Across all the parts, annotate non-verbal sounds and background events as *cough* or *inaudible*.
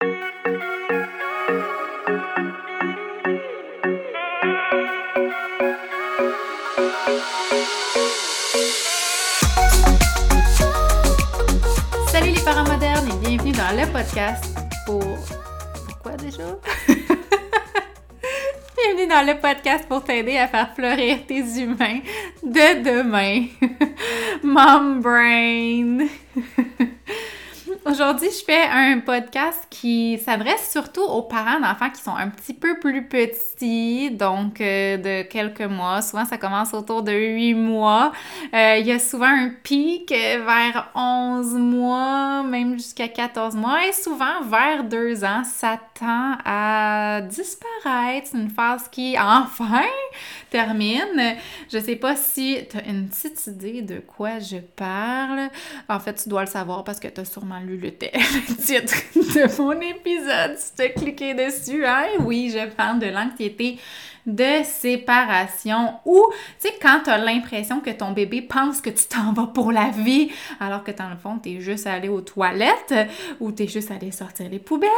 Salut les parents modernes et bienvenue dans le podcast pour... Pourquoi déjà? *laughs* bienvenue dans le podcast pour t'aider à faire fleurir tes humains de demain. *laughs* Mom Brain! *laughs* Aujourd'hui, je fais un podcast qui s'adresse surtout aux parents d'enfants qui sont un petit peu plus petits, donc euh, de quelques mois. Souvent, ça commence autour de 8 mois. Euh, il y a souvent un pic vers 11 mois, même jusqu'à 14 mois, et souvent vers 2 ans, ça tend à disparaître. C'est une phase qui, *laughs* enfin, termine. Je sais pas si tu as une petite idée de quoi je parle. En fait, tu dois le savoir parce que tu as sûrement lu *laughs* le, titre de mon épisode. Si tu as cliqué dessus, hein? Oui, je parle de l'anxiété de séparation ou, tu sais, quand tu as l'impression que ton bébé pense que tu t'en vas pour la vie, alors que dans le fond, tu es juste allé aux toilettes ou tu es juste allé sortir les poubelles,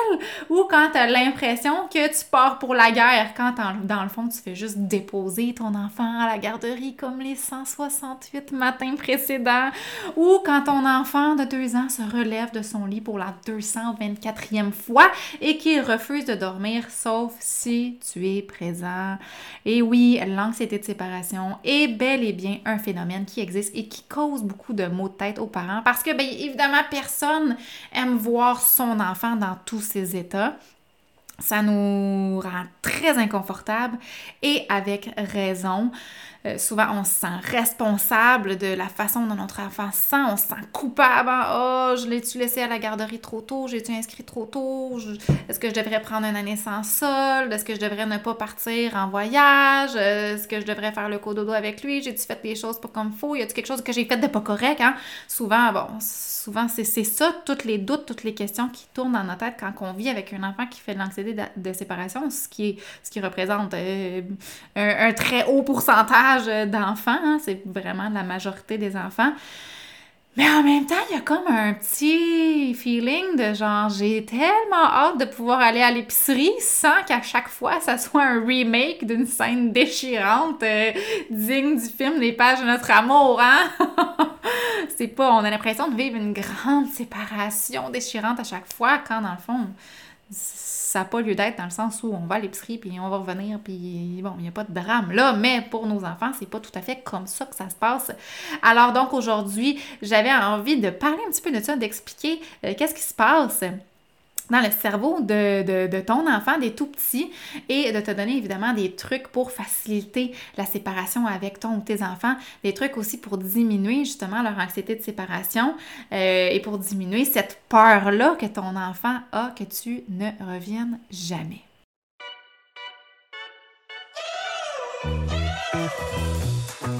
ou quand tu as l'impression que tu pars pour la guerre, quand dans le fond, tu fais juste déposer ton enfant à la garderie comme les 168 matins précédents, ou quand ton enfant de deux ans se relève de son lit pour la 224e fois et qu'il refuse de dormir sauf si tu es présent et oui, l'anxiété de séparation est bel et bien un phénomène qui existe et qui cause beaucoup de maux de tête aux parents parce que, bien évidemment, personne aime voir son enfant dans tous ces états. Ça nous rend très inconfortable et avec raison. Euh, souvent, on se sent responsable de la façon dont notre enfant se sent. On se sent coupable. Oh, je l'ai-tu laissé à la garderie trop tôt? J'ai-tu inscrit trop tôt? Est-ce que je devrais prendre une année sans solde? Est-ce que je devrais ne pas partir en voyage? Euh, est-ce que je devrais faire le cododo avec lui? J'ai-tu fait les choses pas comme il faut? Y a-tu quelque chose que j'ai fait de pas correct? Hein? Souvent, bon, souvent, c'est ça, tous les doutes, toutes les questions qui tournent dans notre tête quand on vit avec un enfant qui fait de l'anxiété de, séparation, ce qui, est, ce qui représente euh, un, très haut pourcentage d'enfants. Hein. c'est vraiment la majorité des enfants. Mais en même temps, il y a comme un petit feeling de genre, j'ai tellement hâte de pouvoir aller à l'épicerie sans qu'à chaque fois, ça soit un remake d'une scène déchirante euh, digne du film Les pages de notre amour, hein? *laughs* c'est pas, on a l'impression de vivre une grande séparation déchirante à chaque fois, quand dans le fond, ça n'a pas lieu d'être dans le sens où on va à l'épicerie puis on va revenir puis bon, il n'y a pas de drame là, mais pour nos enfants, c'est pas tout à fait comme ça que ça se passe. Alors donc aujourd'hui, j'avais envie de parler un petit peu de ça, d'expliquer euh, qu'est-ce qui se passe dans le cerveau de, ton enfant, des tout petits, et de te donner évidemment des trucs pour faciliter la séparation avec ton ou tes enfants, des trucs aussi pour diminuer justement leur anxiété de séparation euh, et pour diminuer cette peur-là que ton enfant a que tu ne reviennes jamais.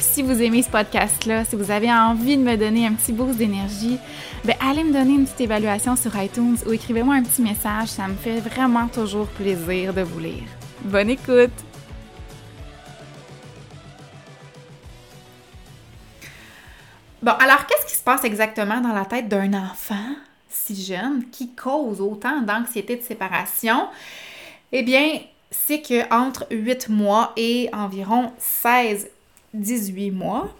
si vous aimez ce podcast-là, si vous avez envie de me donner un petit boost d'énergie, ben allez me donner une petite évaluation sur iTunes ou écrivez-moi un petit message. Ça me fait vraiment toujours plaisir de vous lire. Bonne écoute! Bon, alors qu'est-ce qui se passe exactement dans la tête d'un enfant si jeune qui cause autant d'anxiété de séparation? Eh bien, c'est que entre 8 mois et environ 16-18 mois,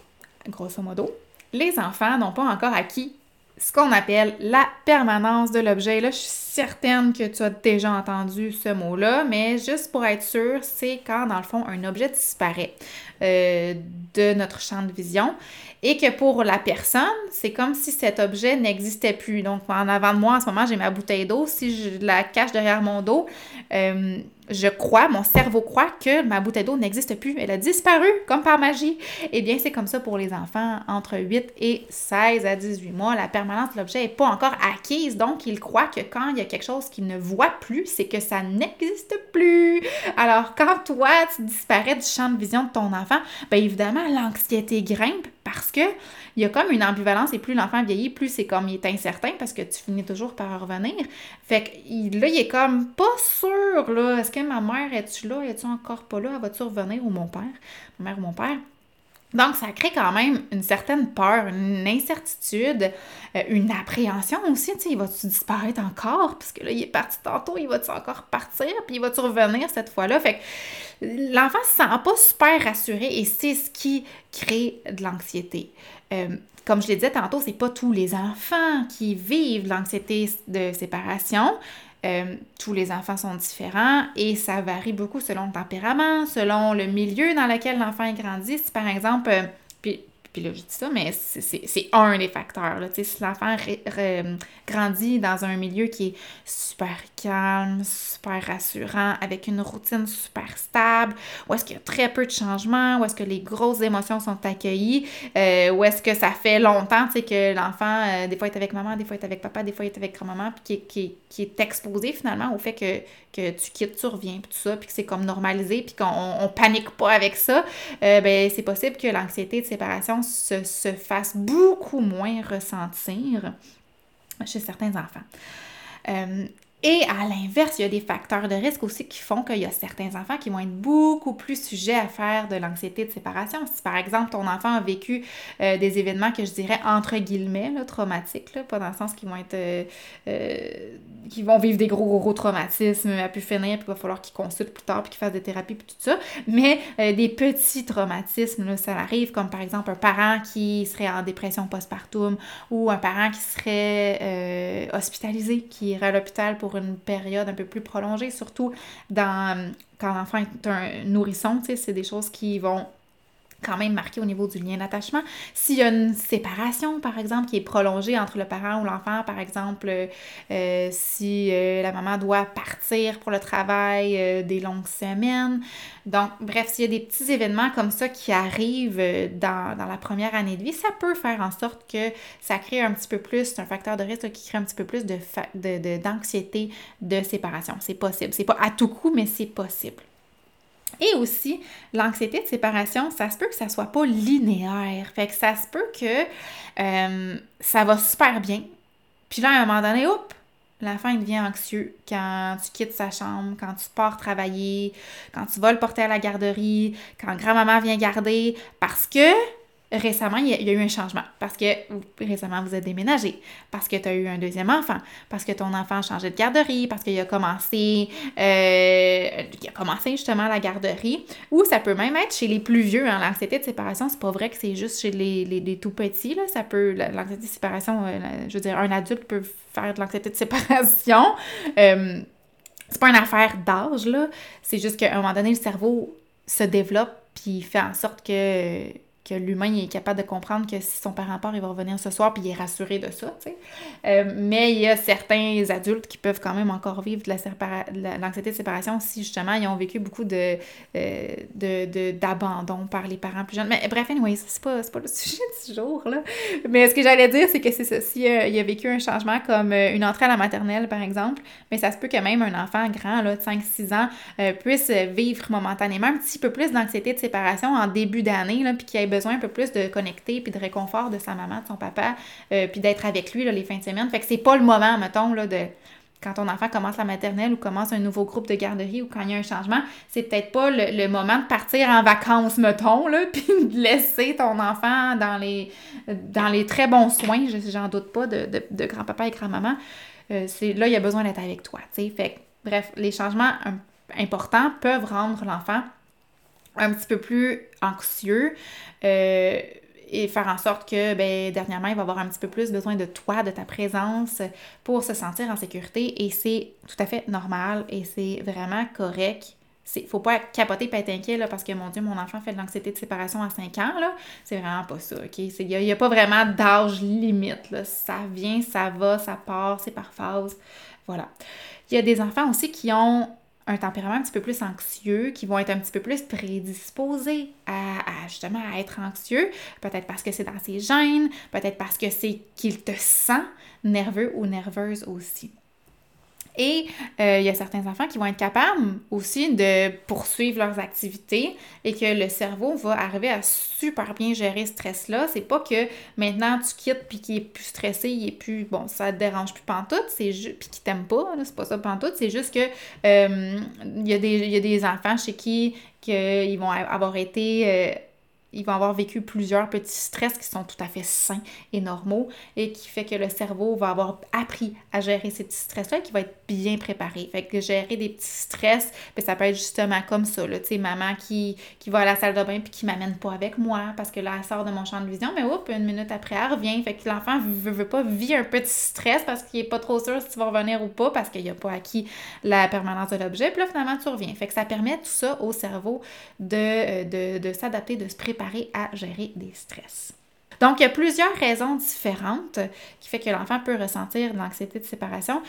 grosso modo, les enfants n'ont pas encore acquis ce qu'on appelle la permanence de l'objet. Là, je suis certaine que tu as déjà entendu ce mot-là, mais juste pour être sûr, c'est quand, dans le fond, un objet disparaît euh, de notre champ de vision et que pour la personne, c'est comme si cet objet n'existait plus. Donc, en avant de moi, en ce moment, j'ai ma bouteille d'eau. Si je la cache derrière mon dos, euh, je crois, mon cerveau croit que ma bouteille d'eau n'existe plus. Elle a disparu comme par magie. Eh bien, c'est comme ça pour les enfants entre 8 et 16 à 18 mois. La permanence de l'objet n'est pas encore acquise, donc ils croient que quand il y a quelque chose qu'ils ne voient plus, c'est que ça n'existe plus. Alors, quand toi, tu disparais du champ de vision de ton enfant, bien évidemment, l'anxiété grimpe parce que il y a comme une ambivalence et plus l'enfant vieillit, plus c'est comme il est incertain parce que tu finis toujours par revenir. Fait que là, il est comme pas sûr, là. Est-ce que ma mère est-tu là? Est-tu encore pas là? Elle va-tu revenir? Ou mon père? Ma mère ou mon père? Donc, ça crée quand même une certaine peur, une incertitude, euh, une appréhension aussi. Tu sais, il va-tu disparaître encore? Parce que là, il est parti tantôt, il va-tu encore partir? Puis il va-tu revenir cette fois-là? Fait que l'enfant se sent pas super rassuré et c'est ce qui crée de l'anxiété. Euh, comme je l'ai dit tantôt, c'est pas tous les enfants qui vivent l'anxiété de séparation. Euh, tous les enfants sont différents et ça varie beaucoup selon le tempérament, selon le milieu dans lequel l'enfant grandit. Si par exemple, euh, puis là, je dis ça, mais c'est un des facteurs. Là. Si l'enfant grandit dans un milieu qui est super calme, super rassurant, avec une routine super stable, où est-ce qu'il y a très peu de changements, où est-ce que les grosses émotions sont accueillies, euh, où est-ce que ça fait longtemps que l'enfant, euh, des fois, est avec maman, des fois, est avec papa, des fois, est avec grand-maman, puis qui, qui, est exposé finalement au fait que, que tu quittes, tu reviens, puis tout ça, puis que c'est comme normalisé, puis qu'on on panique pas avec ça, euh, ben c'est possible que l'anxiété de séparation se, fasse beaucoup moins ressentir chez certains enfants. Euh, et à l'inverse, il y a des facteurs de risque aussi qui font qu'il y a certains enfants qui vont être beaucoup plus sujets à faire de l'anxiété de séparation. Si par exemple ton enfant a vécu euh, des événements que je dirais entre guillemets traumatiques, là, pas dans le sens qu'ils vont être euh, euh, qui vont vivre des gros gros, gros traumatismes à pu finir, puis il va falloir qu'ils consultent plus tard, puis qu'ils fassent des thérapies, puis tout ça. Mais des petits traumatismes, là, ça arrive, comme par exemple un parent qui serait en dépression postpartum ou un parent qui serait hospitalisé, qui irait à l'hôpital pour une période un peu plus prolongée, surtout dans, quand l'enfant est un nourrisson, c'est des choses qui vont quand même marqué au niveau du lien d'attachement. S'il y a une séparation, par exemple, qui est prolongée entre le parent ou l'enfant, par exemple, euh, si euh, la maman doit partir pour le travail euh, des longues semaines. Donc, bref, s'il y a des petits événements comme ça qui arrivent dans, la première année de vie, ça peut faire en sorte que ça crée un petit peu plus, un facteur de risque qui crée un petit peu plus d'anxiété de, de séparation. C'est possible. C'est pas à tout coup, mais c'est possible. Et aussi, l'anxiété de séparation, ça se peut que ça soit pas linéaire. Fait que ça se peut que euh, ça va super bien. Puis là, à un moment donné, hop, l'enfant devient anxieux quand tu quittes sa chambre, quand tu pars travailler, quand tu vas le porter à la garderie, quand grand-maman vient garder, parce que récemment, il y, a, eu un changement parce que récemment, vous êtes déménagé, parce que tu as eu un deuxième enfant, parce que ton enfant a changé de garderie, parce qu'il a commencé euh, il a commencé justement la garderie, ou ça peut même être chez les plus vieux. Hein, l'anxiété de séparation, c'est pas vrai que c'est juste chez les, les, tout petits. Là, ça peut, l'anxiété de séparation, euh, je veux dire, un adulte peut faire de l'anxiété de séparation. *laughs* Euh, c'est pas une affaire d'âge, là. C'est juste qu'à un moment donné, le cerveau se développe puis fait en sorte que que l'humain est capable de comprendre que si son parent part, il va revenir ce soir, puis il est rassuré de ça, tu sais. Euh, mais il y a certains adultes qui peuvent quand même encore vivre de l'anxiété de, séparation si justement ils ont vécu beaucoup de, euh, d'abandon par les parents plus jeunes. Mais bref, anyway, c'est pas, pas le *laughs* sujet du jour, là. Mais ce que j'allais dire, c'est que c'est ça. Si euh, a vécu un changement comme une entrée à la maternelle, par exemple, mais ça se peut que même un enfant grand, là, de 5-6 ans, puisse vivre momentanément un petit peu plus d'anxiété de séparation en début d'année, là, puis qu'il ait besoin un peu plus de connecter puis de réconfort de sa maman, de son papa, euh, puis d'être avec lui là, les fins de semaine. Fait que c'est pas le moment, mettons, là, de quand ton enfant commence la maternelle ou commence un nouveau groupe de garderie ou quand il y a un changement, c'est peut-être pas le, moment de partir en vacances, mettons, là, *laughs* puis de laisser ton enfant dans les, dans les très bons soins, j'en doute pas, de, de, grand-papa et grand-maman. Euh, là, il a besoin d'être avec toi, tu sais. Fait bref, les changements importants peuvent rendre l'enfant un petit peu plus anxieux. Euh, et faire en sorte que, ben, dernièrement, il va avoir un petit peu plus besoin de toi, de ta présence pour se sentir en sécurité. Et c'est tout à fait normal et c'est vraiment correct. Il faut pas capoter et être inquiet là, parce que mon Dieu, mon enfant fait de l'anxiété de séparation à 5 ans. là. C'est vraiment pas ça. OK? Il n'y a, pas vraiment d'âge limite. Là. Ça vient, ça va, ça part, c'est par phase. Voilà. Il y a des enfants aussi qui ont un tempérament un petit peu plus anxieux, qui vont être un petit peu plus prédisposés à, justement à être anxieux, peut-être parce que c'est dans ses gènes, peut-être parce que c'est qu'il te sent nerveux ou nerveuse aussi. Et euh, il y a certains enfants qui vont être capables aussi de poursuivre leurs activités et que le cerveau va arriver à super bien gérer ce stress-là. C'est pas que maintenant tu quittes puis qu'il est plus stressé, il est plus, bon, ça te dérange plus pantoute, c'est juste, puis qu'il t'aime pas, c'est pas ça pantoute, c'est juste que euh, il, y a des, y a des enfants chez qui ils vont avoir été... Euh, ils vont avoir vécu plusieurs petits stress qui sont tout à fait sains et normaux et qui fait que le cerveau va avoir appris à gérer ces petits stress-là et qui va être bien préparé. Fait que gérer des petits stress, ben, ça peut être justement comme ça, tu sais, maman qui, qui va à la salle de bain puis qui m'amène pas avec moi parce que là, elle sort de mon champ de vision, mais oups, une minute après, elle revient. Fait que l'enfant veut, veut pas vivre un petit stress parce qu'il est pas trop sûr si tu vas revenir ou pas parce qu'il a pas acquis la permanence de l'objet. Puis là, finalement, tu reviens. Fait que ça permet tout ça au cerveau de, euh, de, de s'adapter, de se préparer à gérer des stress. Donc, il y a plusieurs raisons différentes qui fait que l'enfant peut ressentir l'anxiété de séparation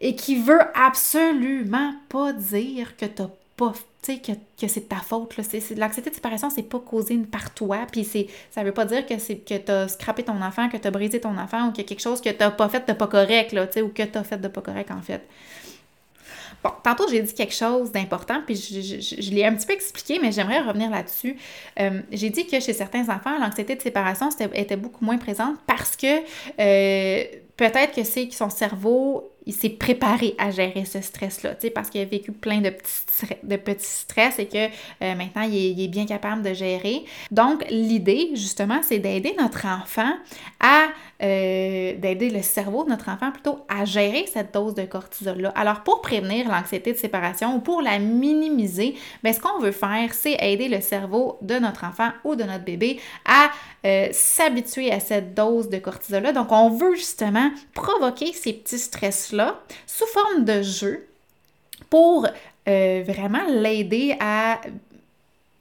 et qui veut absolument pas dire que t'as pas que, que c'est ta faute. L'anxiété de séparation, c'est pas causé par toi. Puis ça veut pas dire que c'est que t'as scrappé ton enfant, que t'as brisé ton enfant ou a quelque chose que t'as pas fait de pas correct, ou que t'as fait de pas correct, en fait. Bon, tantôt, j'ai dit quelque chose d'important, puis je, l'ai un petit peu expliqué, mais j'aimerais revenir là-dessus. Euh, j'ai dit que chez certains enfants, l'anxiété de séparation était, beaucoup moins présente parce que euh, peut-être que c'est que son cerveau il s'est préparé à gérer ce stress-là, parce qu'il a vécu plein de petits, de petits stress et que euh, maintenant, il est, bien capable de gérer. Donc, l'idée, justement, c'est d'aider notre enfant à, euh, d'aider le cerveau de notre enfant plutôt à gérer cette dose de cortisol-là. Alors, pour prévenir l'anxiété de séparation ou pour la minimiser, bien, ce qu'on veut faire, c'est aider le cerveau de notre enfant ou de notre bébé à euh, s'habituer à cette dose de cortisol-là. Donc, on veut justement provoquer ces petits sous forme de jeu pour euh, vraiment l'aider à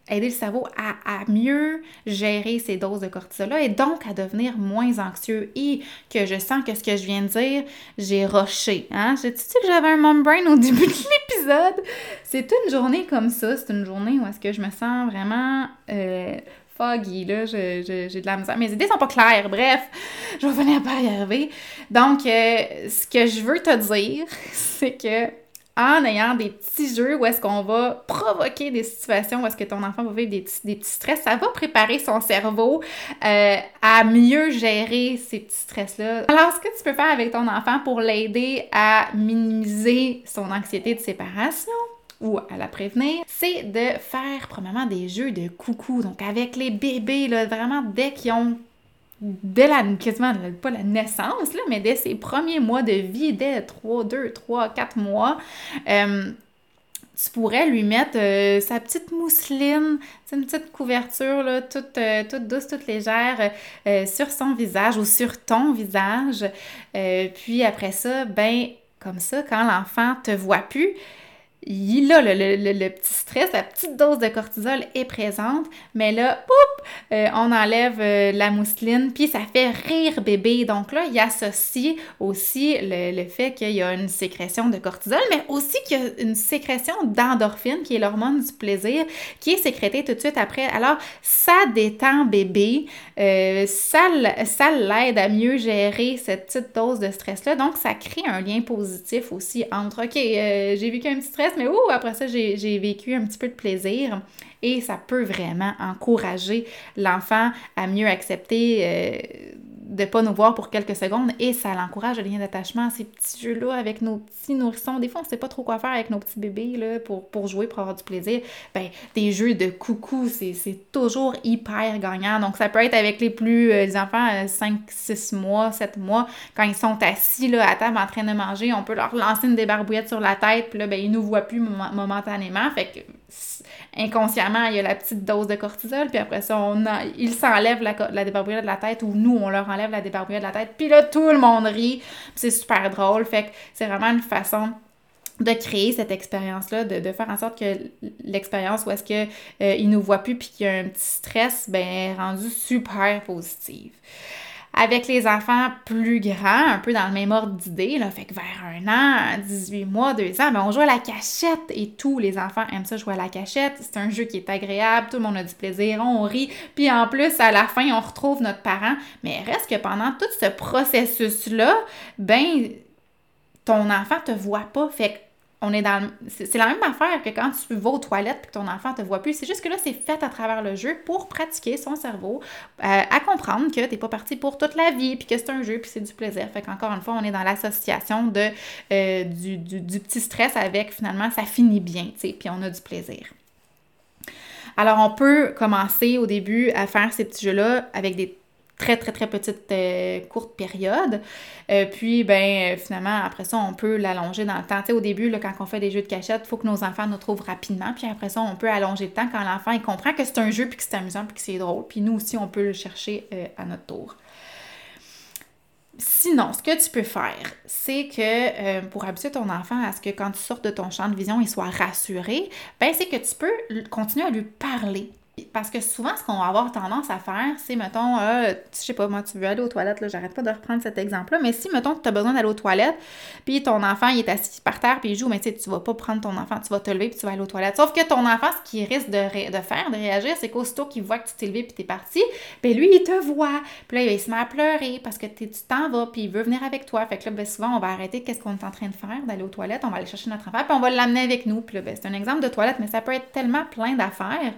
aider le cerveau à, mieux gérer ces doses de cortisol-là et donc à devenir moins anxieux et que je sens que ce que je viens de dire, j'ai rushé. Hein? J'ai dit que j'avais un mom brain au *laughs* début de l'épisode? C'est une journée comme ça, c'est une journée où est-ce que je me sens vraiment euh, foggy, là, j'ai de la misère. Mes idées sont pas claires, bref, *laughs* je vais venir par y arriver. Donc, euh, ce que je veux te dire, *laughs* c'est que en ayant des petits jeux où est-ce qu'on va provoquer des situations où est-ce que ton enfant va vivre des, des petits stress, ça va préparer son cerveau euh, à mieux gérer ces petits stress-là. Alors, ce que tu peux faire avec ton enfant pour l'aider à minimiser son anxiété de séparation, ou à la prévenir, c'est de faire premièrement des jeux de coucou. Donc avec les bébés, là, vraiment dès qu'ils ont dès la, quasiment, pas la naissance, là, mais dès ses premiers mois de vie, dès 3, 2, 3, 4 mois, euh, tu pourrais lui mettre euh, sa petite mousseline, une petite couverture là, toute, euh, toute douce, toute légère sur son visage ou sur ton visage. puis après ça, ben comme ça, quand l'enfant te voit plus, il a le, petit stress, la petite dose de cortisol est présente, mais là, poup, euh, on enlève euh, la mousseline, puis ça fait rire bébé. Donc là, il associe aussi le, fait qu'il y a une sécrétion de cortisol, mais aussi qu'il y a une sécrétion d'endorphine, qui est l'hormone du plaisir, qui est sécrétée tout de suite après. Alors, ça détend bébé, euh, ça, ça l'aide à mieux gérer cette petite dose de stress-là. Donc, ça crée un lien positif aussi entre, OK, j'ai vécu un petit stress, mais ouh, après ça, j'ai vécu un petit peu de plaisir. Et ça peut vraiment encourager l'enfant à mieux accepter euh, de pas nous voir pour quelques secondes et ça l'encourage le lien d'attachement, ces petits jeux-là avec nos petits nourrissons. Des fois, on sait pas trop quoi faire avec nos petits bébés là, pour, jouer, pour avoir du plaisir. Ben, des jeux de coucou, c'est toujours hyper gagnant. Donc, ça peut être avec les plus, euh, les enfants 5, euh, 6 mois, 7 mois, quand ils sont assis là, à table en train de manger, on peut leur lancer une débarbouillette sur la tête, puis là, ben, ils nous voient plus momentanément. Fait que inconsciemment, il y a la petite dose de cortisol, puis après ça, on ils s'enlèvent la, la débarbouillette de la tête, ou nous, on leur enlève la débarbouillette de la tête, puis là, tout le monde rit, c'est super drôle, fait que c'est vraiment une façon de créer cette expérience-là, de, faire en sorte que l'expérience où est-ce qu'ils euh, ne nous voient plus puis qu'il y a un petit stress, ben, rendue super positive. Avec les enfants plus grands, un peu dans le même ordre d'idée, là, fait que vers un an, 18 mois, 2 ans, ben on joue à la cachette et tous les enfants aiment ça jouer à la cachette. C'est un jeu qui est agréable, tout le monde a du plaisir, on rit, puis en plus, à la fin, on retrouve notre parent. Mais reste que pendant tout ce processus-là, ben ton enfant te voit pas. Fait que on est dans c'est la même affaire que quand tu vas aux toilettes et que ton enfant te voit plus. C'est juste que là, c'est fait à travers le jeu pour pratiquer son cerveau euh, à comprendre que t'es pas parti pour toute la vie, puis que c'est un jeu, puis c'est du plaisir. Fait qu'encore une fois, on est dans l'association de euh, du, du, petit stress avec finalement ça finit bien, tu sais, puis on a du plaisir. Alors, on peut commencer au début à faire ces petits jeux-là avec des très, très, très petite euh, courte période. Euh, puis, ben, finalement, après ça, on peut l'allonger dans le temps. Tu sais, au début, là, quand on fait des jeux de cachette, il faut que nos enfants nous trouvent rapidement. Puis après ça, on peut allonger le temps quand l'enfant, il comprend que c'est un jeu, puis que c'est amusant, puis que c'est drôle. Puis nous aussi, on peut le chercher euh, à notre tour. Sinon, ce que tu peux faire, c'est que pour habituer ton enfant à ce que quand tu sortes de ton champ de vision, il soit rassuré, ben c'est que tu peux continuer à lui parler parce que souvent, ce qu'on va avoir tendance à faire, c'est, mettons, euh, je sais pas, moi, tu veux aller aux toilettes, là, j'arrête pas de reprendre cet exemple-là, mais si, mettons, tu as besoin d'aller aux toilettes, puis ton enfant, il est assis par terre, puis il joue, mais tu sais, tu vas pas prendre ton enfant, tu vas te lever, puis tu vas aller aux toilettes. Sauf que ton enfant, ce qu'il risque de, faire, de réagir, c'est qu'aussitôt qu'il voit que tu t'es levé, puis t'es parti, ben lui, il te voit. Puis là, il se met à pleurer parce que tu t'en vas, puis il veut venir avec toi. Fait que là, ben, souvent, on va arrêter qu'est-ce qu'on est en train de faire, d'aller aux toilettes, on va aller chercher notre enfant, puis on va l'amener avec nous. Puis là, ben, c'est un exemple de toilette, mais ça peut être tellement plein d'affaires.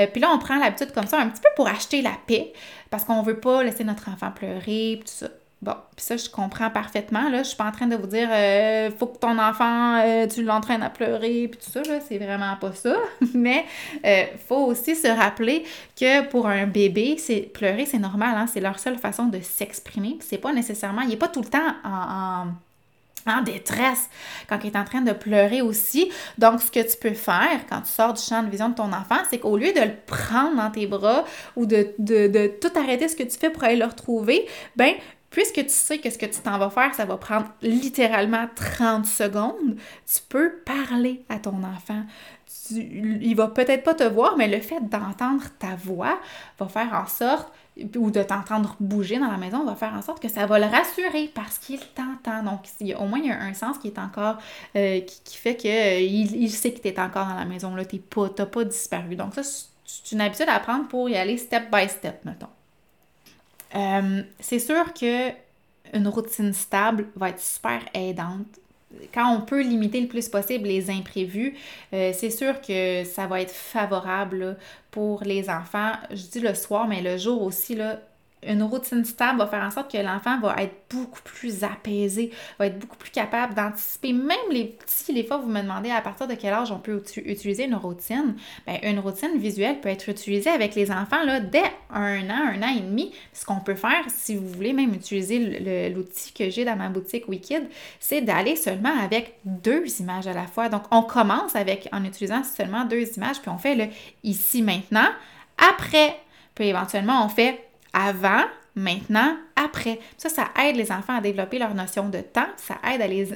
Euh, puis là, on prend l'habitude comme ça un petit peu pour acheter la paix, parce qu'on veut pas laisser notre enfant pleurer, tout ça. Bon, puis ça, je comprends parfaitement. Là, je suis pas en train de vous dire euh, faut que ton enfant, euh, tu l'entraînes à pleurer, puis tout ça, là, c'est vraiment pas ça. *laughs* Mais euh, faut aussi se rappeler que pour un bébé, c'est pleurer, c'est normal, hein, c'est leur seule façon de s'exprimer. C'est pas nécessairement, il est pas tout le temps en détresse, quand il est en train de pleurer aussi. Donc, ce que tu peux faire quand tu sors du champ de vision de ton enfant, c'est qu'au lieu de le prendre dans tes bras ou de, de, tout arrêter ce que tu fais pour aller le retrouver, ben puisque tu sais que ce que tu t'en vas faire, ça va prendre littéralement 30 secondes, tu peux parler à ton enfant. il va peut-être pas te voir, mais le fait d'entendre ta voix va faire en sorte ou de t'entendre bouger dans la maison va faire en sorte que ça va le rassurer parce qu'il t'entend. Donc, au moins, il y a un sens qui est encore, euh, qui, fait qu'il euh, il sait que tu es encore dans la maison, là, tu n'as pas, pas disparu. Donc, ça, c'est une habitude à prendre pour y aller step by step, mettons. Euh, c'est sûr que une routine stable va être super aidante quand on peut limiter le plus possible les imprévus, euh, c'est sûr que ça va être favorable pour les enfants. Je dis le soir, mais le jour aussi, là, une routine stable va faire en sorte que l'enfant va être beaucoup plus apaisé, va être beaucoup plus capable d'anticiper. Même les petits, les fois, vous me demandez à partir de quel âge on peut utiliser une routine. Bien, une routine visuelle peut être utilisée avec les enfants là, dès un an, un an et demi. Ce qu'on peut faire, si vous voulez même utiliser l'outil que j'ai dans ma boutique Wikid, c'est d'aller seulement avec deux images à la fois. Donc, on commence avec en utilisant seulement deux images, puis on fait le ici, maintenant, après. Puis éventuellement, on fait avant, maintenant, après. Ça, ça aide les enfants à développer leur notion de temps, ça aide à, les,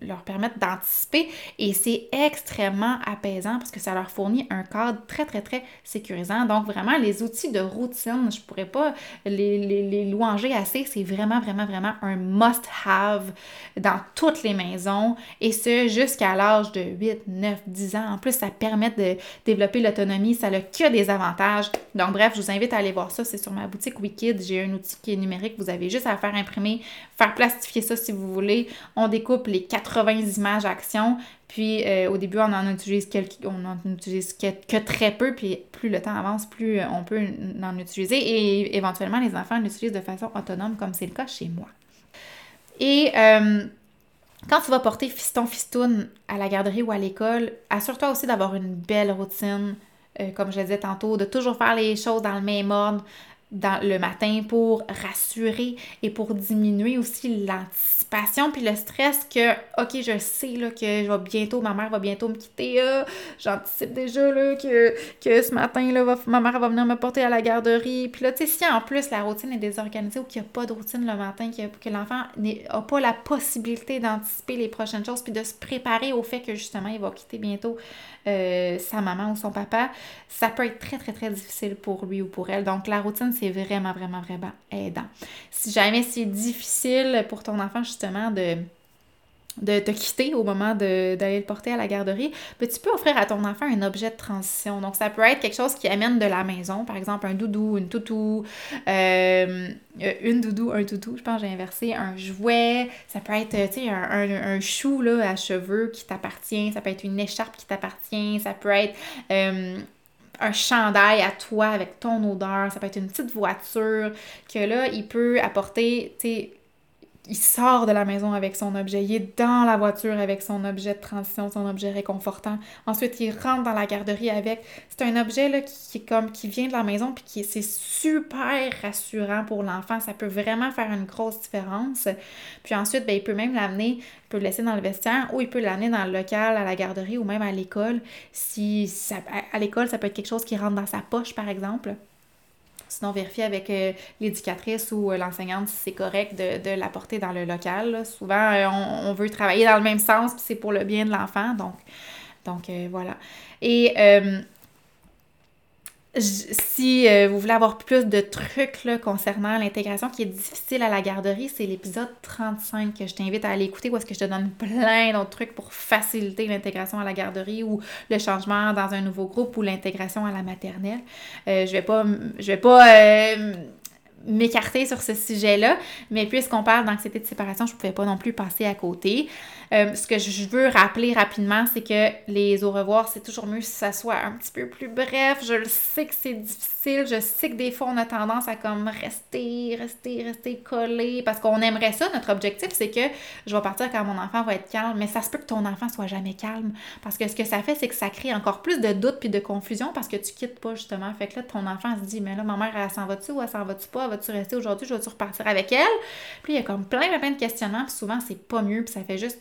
leur permettre d'anticiper et c'est extrêmement apaisant parce que ça leur fournit un cadre très, très, très sécurisant. Donc, vraiment, les outils de routine, je pourrais pas les, les, les louanger assez, c'est vraiment, vraiment, vraiment un must-have dans toutes les maisons et ce, jusqu'à l'âge de 8, 9, 10 ans. En plus, ça permet de développer l'autonomie, ça n'a que des avantages. Donc, bref, je vous invite à aller voir ça, c'est sur ma boutique Wikid, j'ai un outil qui est numérique, Vous avez juste à faire imprimer, faire plastifier ça si vous voulez. On découpe les 80 images actions. Puis euh, au début, on en utilise, en utilise que, très peu. Puis plus le temps avance, plus euh, on peut en utiliser. Et éventuellement, les enfants l'utilisent de façon autonome, comme c'est le cas chez moi. Et euh, quand tu vas porter fiston fistoun à la garderie ou à l'école, assure-toi aussi d'avoir une belle routine, comme je le disais tantôt, de toujours faire les choses dans le même ordre, dans le matin pour rassurer et pour diminuer aussi l'anticipation puis le stress que ok je sais là que je vais bientôt ma mère va bientôt me quitter j'anticipe déjà là que, que ce matin là ma mère va venir me porter à la garderie. Puis là tu sais si en plus la routine est désorganisée ou qu'il n'y a pas de routine le matin que, l'enfant n'a pas la possibilité d'anticiper les prochaines choses puis de se préparer au fait que justement il va quitter bientôt euh, sa maman ou son papa ça peut être très très très difficile pour lui ou pour elle. Donc la routine c'est vraiment, vraiment, vraiment aidant. Si jamais c'est difficile pour ton enfant, justement, de de te quitter au moment d'aller le porter à la garderie, ben, tu peux offrir à ton enfant un objet de transition. Donc, ça peut être quelque chose qui amène de la maison, par exemple un doudou, une toutou, euh, une doudou, un toutou, je pense j'ai inversé, un jouet, ça peut être, un, un, chou là, à cheveux qui t'appartient, ça peut être une écharpe qui t'appartient, ça peut être... Euh, un chandail à toi avec ton odeur, ça peut être une petite voiture que là, il peut apporter, tu sais, il sort de la maison avec son objet, il est dans la voiture avec son objet de transition, son objet réconfortant. Ensuite, il rentre dans la garderie avec. C'est un objet qui, comme qui vient de la maison puis qui c'est super rassurant pour l'enfant. Ça peut vraiment faire une grosse différence. Puis ensuite, ben, il peut même l'amener, il peut le laisser dans le vestiaire ou il peut l'amener dans le local, à la garderie ou même à l'école. Si ça, à l'école, ça peut être quelque chose qui rentre dans sa poche, par exemple. Sinon, vérifier avec euh, l'éducatrice ou euh, l'enseignante si c'est correct de, de l'apporter dans le local. Souvent, euh, on, veut travailler dans le même sens, puis c'est pour le bien de l'enfant. Donc, donc voilà. Et si euh, vous voulez avoir plus de trucs concernant l'intégration qui est difficile à la garderie, c'est l'épisode 35 que je t'invite à aller écouter où est-ce que je te donne plein d'autres trucs pour faciliter l'intégration à la garderie ou le changement dans un nouveau groupe ou l'intégration à la maternelle. Euh, je vais pas je vais pas euh, m'écarter sur ce sujet-là, mais puisqu'on parle d'anxiété de séparation, je ne pouvais pas non plus passer à côté. Euh, ce que je veux rappeler rapidement, c'est que les au revoir, c'est toujours mieux si ça soit un petit peu plus bref. Je le sais que c'est difficile, je sais que des fois on a tendance à comme rester, rester, rester collé parce qu'on aimerait ça. Notre objectif, c'est que je vais partir quand mon enfant va être calme, mais ça se peut que ton enfant soit jamais calme parce que ce que ça fait, c'est que ça crée encore plus de doutes puis de confusion parce que tu quittes pas justement. Fait que là, ton enfant se dit, mais là, ma mère, elle s'en va-tu ou elle s'en va-tu pas? Vas-tu rester aujourd'hui? Je vais-tu repartir avec elle? Puis il y a comme plein, plein de questionnements, puis souvent, c'est pas mieux, puis ça fait juste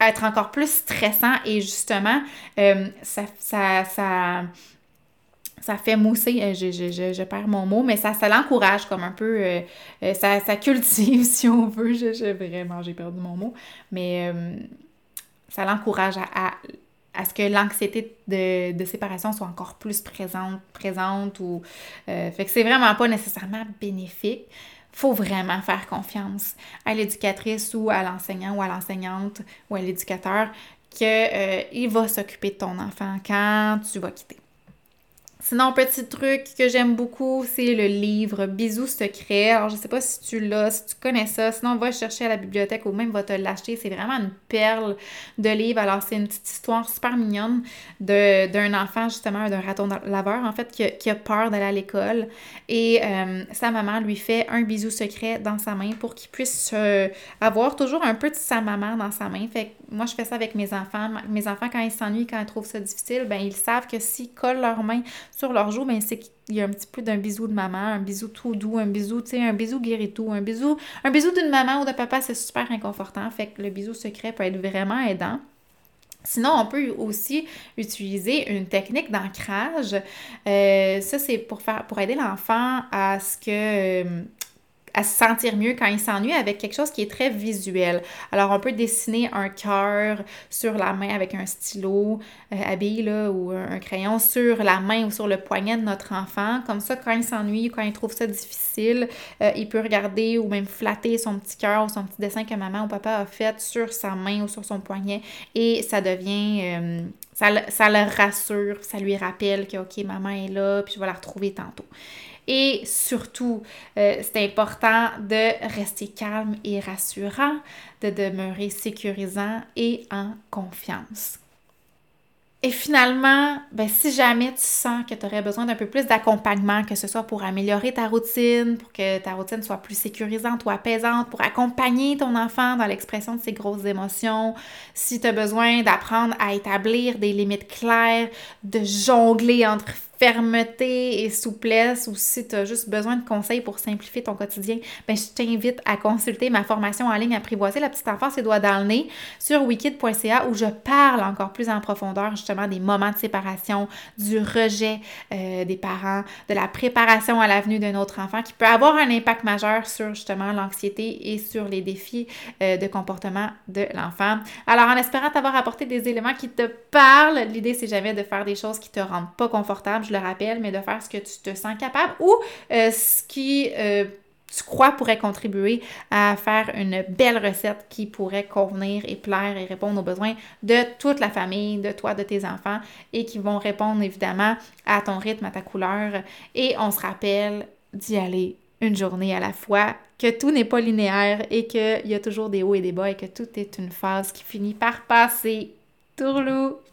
être encore plus stressant et justement, euh, ça, ça, ça, fait mousser, euh, je, je, je, perds mon mot, mais ça, ça l'encourage comme un peu, euh, ça, ça, cultive *laughs* si on veut, je, vraiment, j'ai perdu mon mot, mais ça l'encourage à, ce que l'anxiété de, de, séparation soit encore plus présente, présente ou... fait que c'est vraiment pas nécessairement bénéfique faut vraiment faire confiance à l'éducatrice ou à l'enseignant ou à l'enseignante ou à l'éducateur qu'il euh, va s'occuper de ton enfant quand tu vas quitter. Sinon, petit truc que j'aime beaucoup, c'est le livre Bisous secrets. Alors, je sais pas si tu l'as, si tu connais ça. Sinon, va chercher à la bibliothèque ou même va te l'acheter. C'est vraiment une perle de livre. Alors, c'est une petite histoire super mignonne d'un enfant, justement, d'un raton laveur, en fait, qui a, peur d'aller à l'école. Et euh, sa maman lui fait un bisou secret dans sa main pour qu'il puisse euh, avoir toujours un peu de sa maman dans sa main. Fait moi, je fais ça avec mes enfants. Mes enfants, quand ils s'ennuient, quand ils trouvent ça difficile, ben ils savent que s'ils collent leurs mains sur leur joue, ben c'est qu'il y a un petit peu d'un bisou de maman, un bisou tout doux, un bisou, tu sais, un bisou guéri-tout, un bisou, un bisou d'une maman ou de papa, c'est super inconfortant. Fait que le bisou secret peut être vraiment aidant. Sinon, on peut aussi utiliser une technique d'ancrage. Euh, ça, c'est pour faire pour aider l'enfant à ce que euh, à se sentir mieux quand il s'ennuie avec quelque chose qui est très visuel. Alors, on peut dessiner un cœur sur la main avec un stylo euh, ou un crayon sur la main ou sur le poignet de notre enfant. Comme ça, quand il s'ennuie, quand il trouve ça difficile, euh, il peut regarder ou même flatter son petit cœur ou son petit dessin que maman ou papa a fait sur sa main ou sur son poignet et ça devient... Euh, ça, ça le rassure, ça lui rappelle que, OK, maman est là, puis je vais la retrouver tantôt. Et surtout, euh, c'est important de rester calme et rassurant, de demeurer sécurisant et en confiance. Et finalement, ben, si jamais tu sens que tu aurais besoin d'un peu plus d'accompagnement, que ce soit pour améliorer ta routine, pour que ta routine soit plus sécurisante ou apaisante, pour accompagner ton enfant dans l'expression de ses grosses émotions, si tu as besoin d'apprendre à établir des limites claires, de jongler entre fermeté et souplesse ou si tu as juste besoin de conseils pour simplifier ton quotidien, ben, je t'invite à consulter ma formation en ligne Apprivoiser la petite enfance et doigts dans le nez sur wikid.ca où je parle encore plus en profondeur justement des moments de séparation, du rejet euh, des parents, de la préparation à l'avenue d'un autre enfant qui peut avoir un impact majeur sur justement l'anxiété et sur les défis euh, de comportement de l'enfant. Alors en espérant t'avoir apporté des éléments qui te parlent, l'idée c'est jamais de faire des choses qui te rendent pas confortable, je le rappelle, mais de faire ce que tu te sens capable ou euh, ce qui euh, tu crois pourrait contribuer à faire une belle recette qui pourrait convenir et plaire et répondre aux besoins de toute la famille, de toi, de tes enfants et qui vont répondre évidemment à ton rythme, à ta couleur. Et on se rappelle d'y aller une journée à la fois, que tout n'est pas linéaire et qu'il y a toujours des hauts et des bas et que tout est une phase qui finit par passer. Tourlou!